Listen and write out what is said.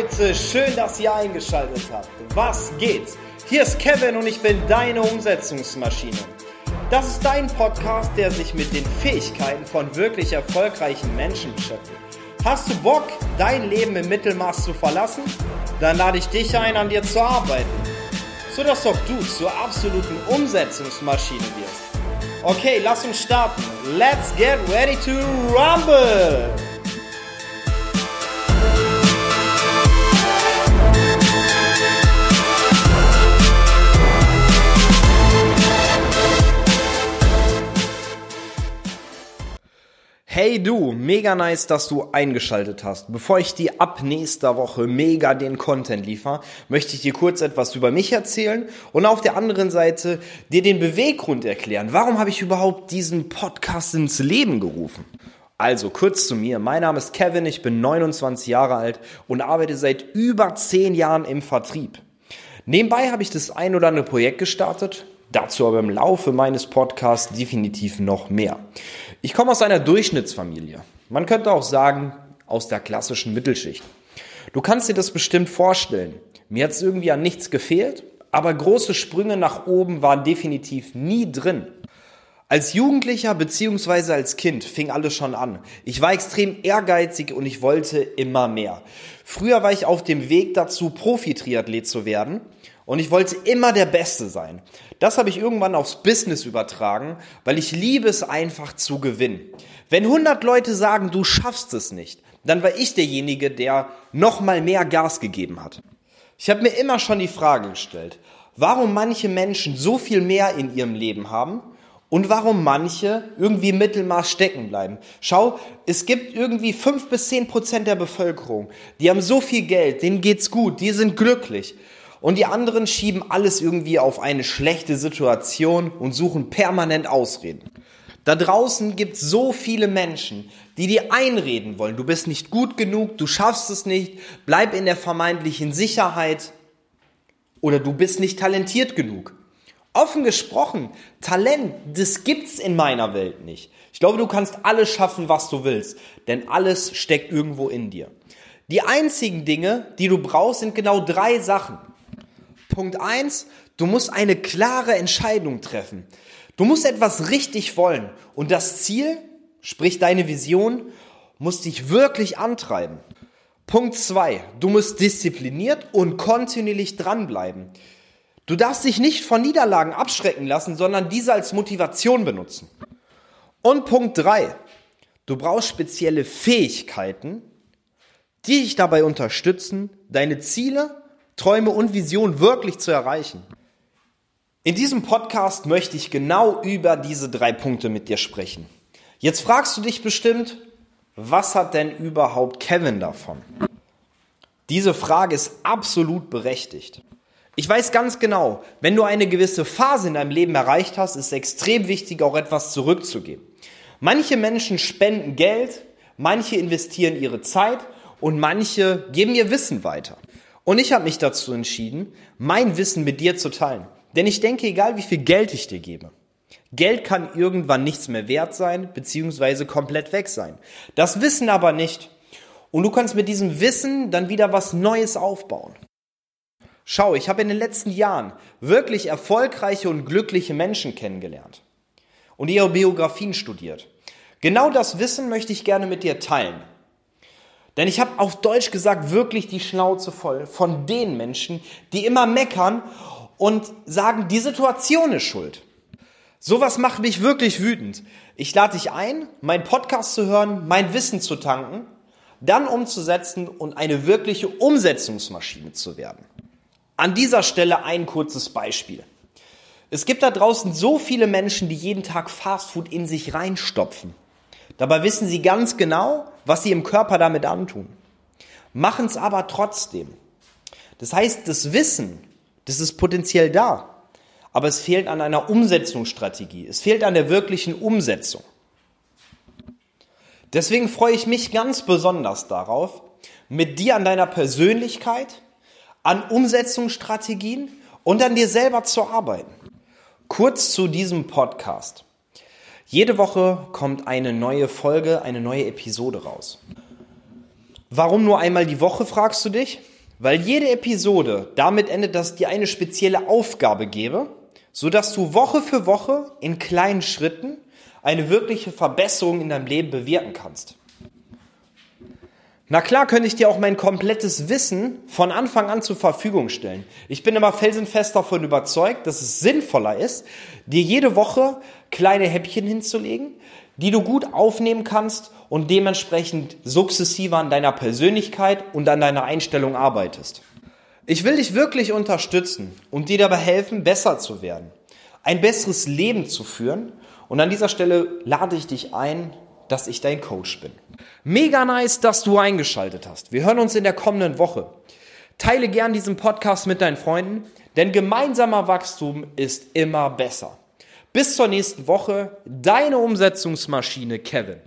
Leute, schön, dass ihr eingeschaltet habt. Was geht? Hier ist Kevin und ich bin deine Umsetzungsmaschine. Das ist dein Podcast, der sich mit den Fähigkeiten von wirklich erfolgreichen Menschen beschäftigt. Hast du Bock, dein Leben im Mittelmaß zu verlassen? Dann lade ich dich ein, an dir zu arbeiten, sodass auch du zur absoluten Umsetzungsmaschine wirst. Okay, lass uns starten. Let's get ready to rumble! Hey du, mega nice, dass du eingeschaltet hast. Bevor ich dir ab nächster Woche mega den Content liefer, möchte ich dir kurz etwas über mich erzählen und auf der anderen Seite dir den Beweggrund erklären. Warum habe ich überhaupt diesen Podcast ins Leben gerufen? Also kurz zu mir. Mein Name ist Kevin, ich bin 29 Jahre alt und arbeite seit über 10 Jahren im Vertrieb. Nebenbei habe ich das ein oder andere Projekt gestartet, dazu aber im Laufe meines Podcasts definitiv noch mehr. Ich komme aus einer Durchschnittsfamilie. Man könnte auch sagen, aus der klassischen Mittelschicht. Du kannst dir das bestimmt vorstellen. Mir hat es irgendwie an nichts gefehlt, aber große Sprünge nach oben waren definitiv nie drin. Als Jugendlicher beziehungsweise als Kind fing alles schon an. Ich war extrem ehrgeizig und ich wollte immer mehr. Früher war ich auf dem Weg dazu, Profi-Triathlet zu werden und ich wollte immer der Beste sein. Das habe ich irgendwann aufs Business übertragen, weil ich liebe es einfach zu gewinnen. Wenn 100 Leute sagen, du schaffst es nicht, dann war ich derjenige, der noch mal mehr Gas gegeben hat. Ich habe mir immer schon die Frage gestellt, warum manche Menschen so viel mehr in ihrem Leben haben und warum manche irgendwie im Mittelmaß stecken bleiben. Schau, es gibt irgendwie fünf bis zehn Prozent der Bevölkerung, die haben so viel Geld, denen geht's gut, die sind glücklich. Und die anderen schieben alles irgendwie auf eine schlechte Situation und suchen permanent Ausreden. Da draußen gibt es so viele Menschen, die dir einreden wollen, du bist nicht gut genug, du schaffst es nicht, bleib in der vermeintlichen Sicherheit oder du bist nicht talentiert genug. Offen gesprochen, Talent, das gibt's in meiner Welt nicht. Ich glaube, du kannst alles schaffen, was du willst, denn alles steckt irgendwo in dir. Die einzigen Dinge, die du brauchst, sind genau drei Sachen. Punkt eins: du musst eine klare Entscheidung treffen. Du musst etwas richtig wollen. Und das Ziel, sprich deine Vision, muss dich wirklich antreiben. Punkt zwei: du musst diszipliniert und kontinuierlich dranbleiben. Du darfst dich nicht von Niederlagen abschrecken lassen, sondern diese als Motivation benutzen. Und Punkt drei: du brauchst spezielle Fähigkeiten, die dich dabei unterstützen, deine Ziele Träume und Visionen wirklich zu erreichen. In diesem Podcast möchte ich genau über diese drei Punkte mit dir sprechen. Jetzt fragst du dich bestimmt, was hat denn überhaupt Kevin davon? Diese Frage ist absolut berechtigt. Ich weiß ganz genau, wenn du eine gewisse Phase in deinem Leben erreicht hast, ist es extrem wichtig, auch etwas zurückzugeben. Manche Menschen spenden Geld, manche investieren ihre Zeit und manche geben ihr Wissen weiter. Und ich habe mich dazu entschieden, mein Wissen mit dir zu teilen. Denn ich denke, egal wie viel Geld ich dir gebe, Geld kann irgendwann nichts mehr wert sein, beziehungsweise komplett weg sein. Das Wissen aber nicht. Und du kannst mit diesem Wissen dann wieder was Neues aufbauen. Schau, ich habe in den letzten Jahren wirklich erfolgreiche und glückliche Menschen kennengelernt und ihre Biografien studiert. Genau das Wissen möchte ich gerne mit dir teilen. Denn ich habe auf Deutsch gesagt wirklich die Schnauze voll von den Menschen, die immer meckern und sagen, die Situation ist schuld. Sowas macht mich wirklich wütend. Ich lade dich ein, meinen Podcast zu hören, mein Wissen zu tanken, dann umzusetzen und eine wirkliche Umsetzungsmaschine zu werden. An dieser Stelle ein kurzes Beispiel. Es gibt da draußen so viele Menschen, die jeden Tag Fastfood in sich reinstopfen. Dabei wissen sie ganz genau, was sie im Körper damit antun. Machen es aber trotzdem. Das heißt, das Wissen, das ist potenziell da, aber es fehlt an einer Umsetzungsstrategie. Es fehlt an der wirklichen Umsetzung. Deswegen freue ich mich ganz besonders darauf, mit dir an deiner Persönlichkeit, an Umsetzungsstrategien und an dir selber zu arbeiten. Kurz zu diesem Podcast. Jede Woche kommt eine neue Folge, eine neue Episode raus. Warum nur einmal die Woche, fragst du dich? Weil jede Episode damit endet, dass ich dir eine spezielle Aufgabe gebe, sodass du Woche für Woche in kleinen Schritten eine wirkliche Verbesserung in deinem Leben bewirken kannst. Na klar könnte ich dir auch mein komplettes Wissen von Anfang an zur Verfügung stellen. Ich bin immer felsenfest davon überzeugt, dass es sinnvoller ist, dir jede Woche kleine Häppchen hinzulegen, die du gut aufnehmen kannst und dementsprechend sukzessive an deiner Persönlichkeit und an deiner Einstellung arbeitest. Ich will dich wirklich unterstützen und dir dabei helfen, besser zu werden, ein besseres Leben zu führen. Und an dieser Stelle lade ich dich ein, dass ich dein Coach bin. Mega nice, dass du eingeschaltet hast. Wir hören uns in der kommenden Woche. Teile gern diesen Podcast mit deinen Freunden, denn gemeinsamer Wachstum ist immer besser. Bis zur nächsten Woche, deine Umsetzungsmaschine Kevin.